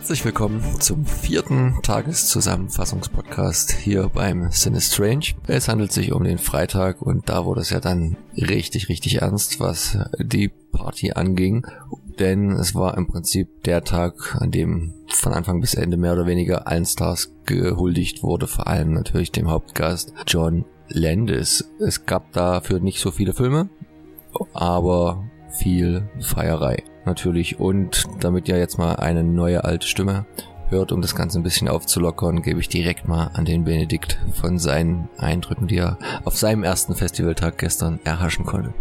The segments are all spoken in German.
Herzlich willkommen zum vierten Tageszusammenfassungspodcast hier beim Cine Strange. Es handelt sich um den Freitag und da wurde es ja dann richtig, richtig ernst, was die Party anging. Denn es war im Prinzip der Tag, an dem von Anfang bis Ende mehr oder weniger allen Stars gehuldigt wurde, vor allem natürlich dem Hauptgast John Landis. Es gab dafür nicht so viele Filme, aber viel Feierei natürlich. Und damit ihr jetzt mal eine neue alte Stimme hört, um das Ganze ein bisschen aufzulockern, gebe ich direkt mal an den Benedikt von seinen Eindrücken, die er auf seinem ersten Festivaltag gestern erhaschen konnte.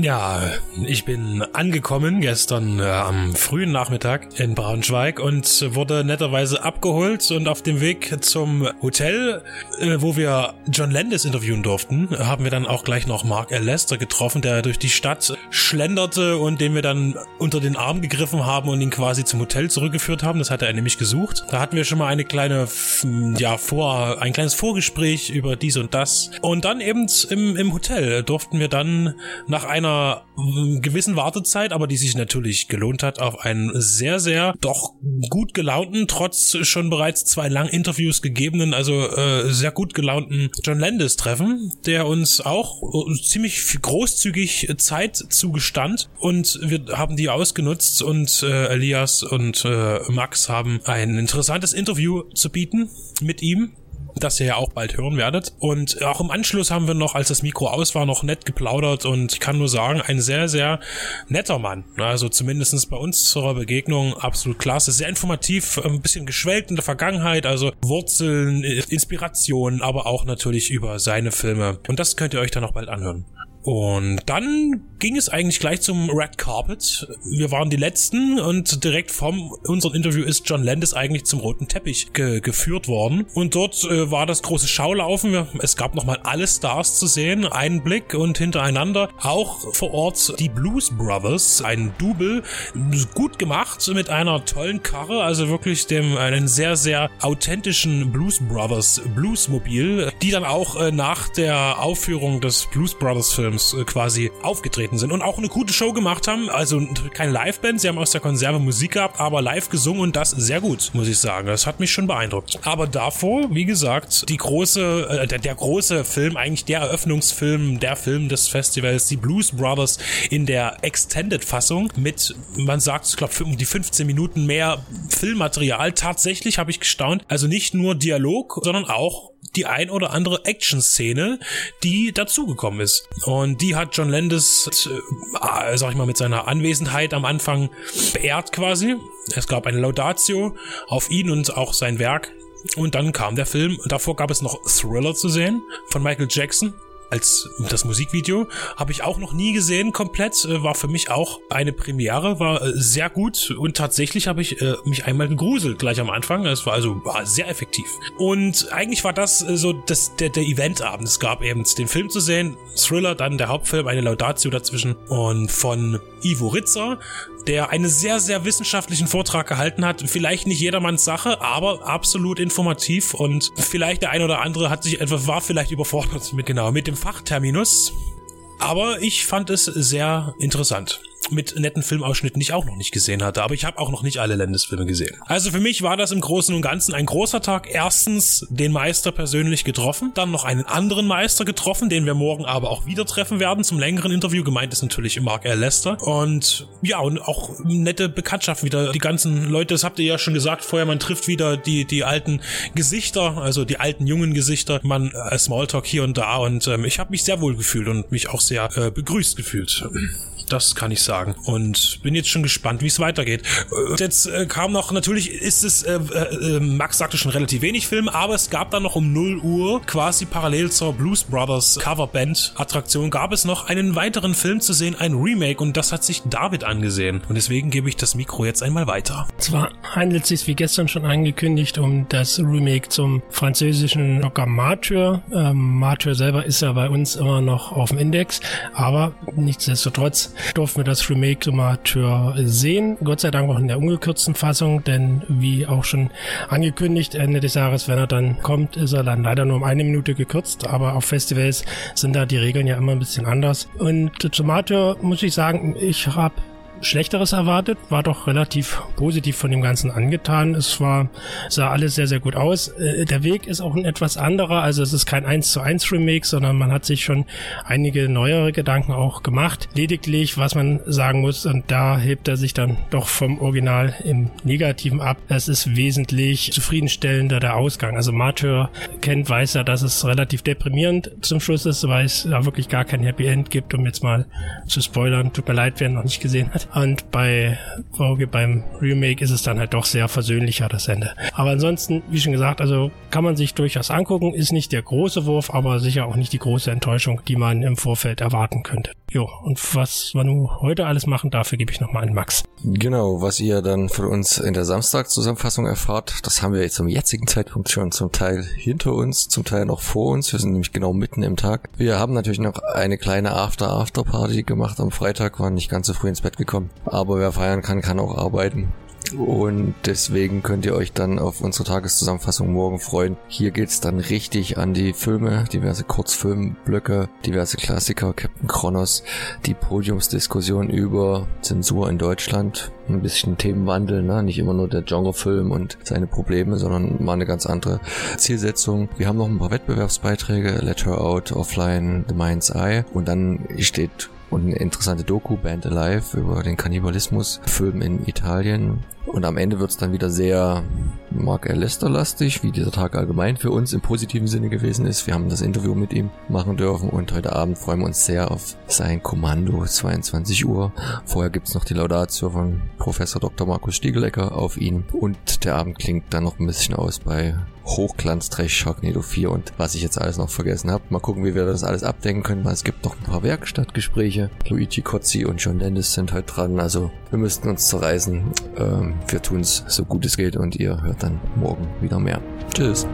Ja, ich bin angekommen gestern äh, am frühen Nachmittag in Braunschweig und wurde netterweise abgeholt und auf dem Weg zum Hotel, äh, wo wir John Landis interviewen durften, haben wir dann auch gleich noch Mark L. Lester getroffen, der durch die Stadt schlenderte und den wir dann unter den Arm gegriffen haben und ihn quasi zum Hotel zurückgeführt haben. Das hatte er nämlich gesucht. Da hatten wir schon mal eine kleine, ja, vor, ein kleines Vorgespräch über dies und das. Und dann eben im, im Hotel durften wir dann nach einer einer gewissen Wartezeit, aber die sich natürlich gelohnt hat, auf einen sehr, sehr doch gut gelaunten, trotz schon bereits zwei langen Interviews gegebenen, also äh, sehr gut gelaunten John Landis treffen, der uns auch äh, ziemlich großzügig Zeit zugestand. Und wir haben die ausgenutzt und äh, Elias und äh, Max haben ein interessantes Interview zu bieten mit ihm das ihr ja auch bald hören werdet. Und auch im Anschluss haben wir noch, als das Mikro aus war, noch nett geplaudert und ich kann nur sagen, ein sehr, sehr netter Mann. Also zumindestens bei uns zur Begegnung absolut klasse, sehr informativ, ein bisschen geschwelgt in der Vergangenheit, also Wurzeln, Inspiration, aber auch natürlich über seine Filme. Und das könnt ihr euch dann noch bald anhören. Und dann ging es eigentlich gleich zum Red Carpet. Wir waren die Letzten und direkt vom unserem Interview ist John Landis eigentlich zum roten Teppich ge geführt worden. Und dort äh, war das große Schaulaufen. Es gab nochmal alle Stars zu sehen, einen Blick und hintereinander. Auch vor Ort die Blues Brothers, ein Double, gut gemacht mit einer tollen Karre, also wirklich dem einen sehr, sehr authentischen Blues Brothers Bluesmobil, die dann auch äh, nach der Aufführung des Blues Brothers Films äh, quasi aufgetreten aufgetreten sind und auch eine gute Show gemacht haben. Also keine Liveband, sie haben aus der Konserve Musik gehabt, aber live gesungen und das sehr gut, muss ich sagen. Das hat mich schon beeindruckt. Aber davor, wie gesagt, die große, äh, der, der große Film, eigentlich der Eröffnungsfilm, der Film des Festivals, die Blues Brothers in der Extended-Fassung mit, man sagt, ich glaube, um die 15 Minuten mehr Filmmaterial. Tatsächlich habe ich gestaunt. Also nicht nur Dialog, sondern auch die ein oder andere Action-Szene, die dazugekommen ist. Und die hat John Landis, äh, sag ich mal, mit seiner Anwesenheit am Anfang beehrt quasi. Es gab eine Laudatio auf ihn und auch sein Werk. Und dann kam der Film. Davor gab es noch Thriller zu sehen von Michael Jackson als das Musikvideo. Habe ich auch noch nie gesehen komplett. Äh, war für mich auch eine Premiere, war äh, sehr gut und tatsächlich habe ich äh, mich einmal gegruselt gleich am Anfang. Es war also war sehr effektiv. Und eigentlich war das so das, der, der Eventabend. Es gab eben den Film zu sehen, Thriller, dann der Hauptfilm, eine Laudatio dazwischen und von Ivo Ritzer, der einen sehr, sehr wissenschaftlichen Vortrag gehalten hat. Vielleicht nicht jedermanns Sache, aber absolut informativ und vielleicht der ein oder andere hat sich etwas, war vielleicht überfordert mit genau, mit dem Fachterminus. Aber ich fand es sehr interessant mit netten Filmausschnitten, die ich auch noch nicht gesehen hatte. Aber ich habe auch noch nicht alle Landesfilme gesehen. Also für mich war das im Großen und Ganzen ein großer Tag. Erstens den Meister persönlich getroffen, dann noch einen anderen Meister getroffen, den wir morgen aber auch wieder treffen werden zum längeren Interview. Gemeint ist natürlich Mark L. Lester. Und ja, und auch nette Bekanntschaft wieder. Die ganzen Leute, das habt ihr ja schon gesagt vorher, man trifft wieder die, die alten Gesichter, also die alten jungen Gesichter. Man äh, Smalltalk hier und da und ähm, ich habe mich sehr wohl gefühlt und mich auch sehr äh, begrüßt gefühlt. Das kann ich sagen. Und bin jetzt schon gespannt, wie es weitergeht. Und jetzt äh, kam noch, natürlich ist es, äh, äh, äh, Max sagte schon relativ wenig Film, aber es gab dann noch um 0 Uhr, quasi parallel zur Blues Brothers Coverband Attraktion, gab es noch einen weiteren Film zu sehen, ein Remake und das hat sich David angesehen. Und deswegen gebe ich das Mikro jetzt einmal weiter. Zwar handelt es sich wie gestern schon angekündigt um das Remake zum französischen Rocker Martyr. Ähm, Martyr selber ist ja bei uns immer noch auf dem Index, aber nichtsdestotrotz durften wir das Remake Amateur sehen. Gott sei Dank auch in der ungekürzten Fassung, denn wie auch schon angekündigt, Ende des Jahres, wenn er dann kommt, ist er dann leider nur um eine Minute gekürzt, aber auf Festivals sind da die Regeln ja immer ein bisschen anders. Und zum Amateur muss ich sagen, ich habe Schlechteres erwartet, war doch relativ positiv von dem Ganzen angetan. Es war, sah alles sehr, sehr gut aus. Äh, der Weg ist auch ein etwas anderer, also es ist kein 1 zu 1 Remake, sondern man hat sich schon einige neuere Gedanken auch gemacht. Lediglich, was man sagen muss, und da hebt er sich dann doch vom Original im Negativen ab, es ist wesentlich zufriedenstellender der Ausgang. Also Martyr kennt, weiß ja, dass es relativ deprimierend zum Schluss ist, weil es da wirklich gar kein Happy End gibt, um jetzt mal zu spoilern. Tut mir leid, wer noch nicht gesehen hat. Und bei Vogue, beim Remake ist es dann halt doch sehr versöhnlicher, das Ende. Aber ansonsten, wie schon gesagt, also kann man sich durchaus angucken, ist nicht der große Wurf, aber sicher auch nicht die große Enttäuschung, die man im Vorfeld erwarten könnte. Jo, und was wir nun heute alles machen, dafür gebe ich nochmal an Max. Genau, was ihr dann von uns in der Samstag-Zusammenfassung erfahrt, das haben wir jetzt zum jetzigen Zeitpunkt schon zum Teil hinter uns, zum Teil noch vor uns. Wir sind nämlich genau mitten im Tag. Wir haben natürlich noch eine kleine After-After-Party gemacht am Freitag, waren nicht ganz so früh ins Bett gekommen. Aber wer feiern kann, kann auch arbeiten. Und deswegen könnt ihr euch dann auf unsere Tageszusammenfassung morgen freuen. Hier geht's dann richtig an die Filme, diverse Kurzfilmblöcke, diverse Klassiker, Captain Kronos, die Podiumsdiskussion über Zensur in Deutschland, ein bisschen Themenwandel, ne? nicht immer nur der Genrefilm und seine Probleme, sondern mal eine ganz andere Zielsetzung. Wir haben noch ein paar Wettbewerbsbeiträge, Let Her Out, Offline, The Mind's Eye und dann steht und eine interessante Doku, Band Alive, über den Kannibalismus-Film in Italien. Und am Ende wird's dann wieder sehr Mark R. Lester-lastig, wie dieser Tag allgemein für uns im positiven Sinne gewesen ist. Wir haben das Interview mit ihm machen dürfen und heute Abend freuen wir uns sehr auf sein Kommando, 22 Uhr. Vorher gibt's noch die Laudatio von Professor Dr. Markus Stiegelecker auf ihn und der Abend klingt dann noch ein bisschen aus bei Hochglanz-Trash Sharknado 4 und was ich jetzt alles noch vergessen habe. Mal gucken, wie wir das alles abdecken können, weil es gibt noch ein paar Werkstattgespräche. Luigi Cozzi und John Dennis sind heute dran, also wir müssten uns zerreißen. Ähm, wir tun's so gut es geht und ihr hört dann morgen wieder mehr. Tschüss.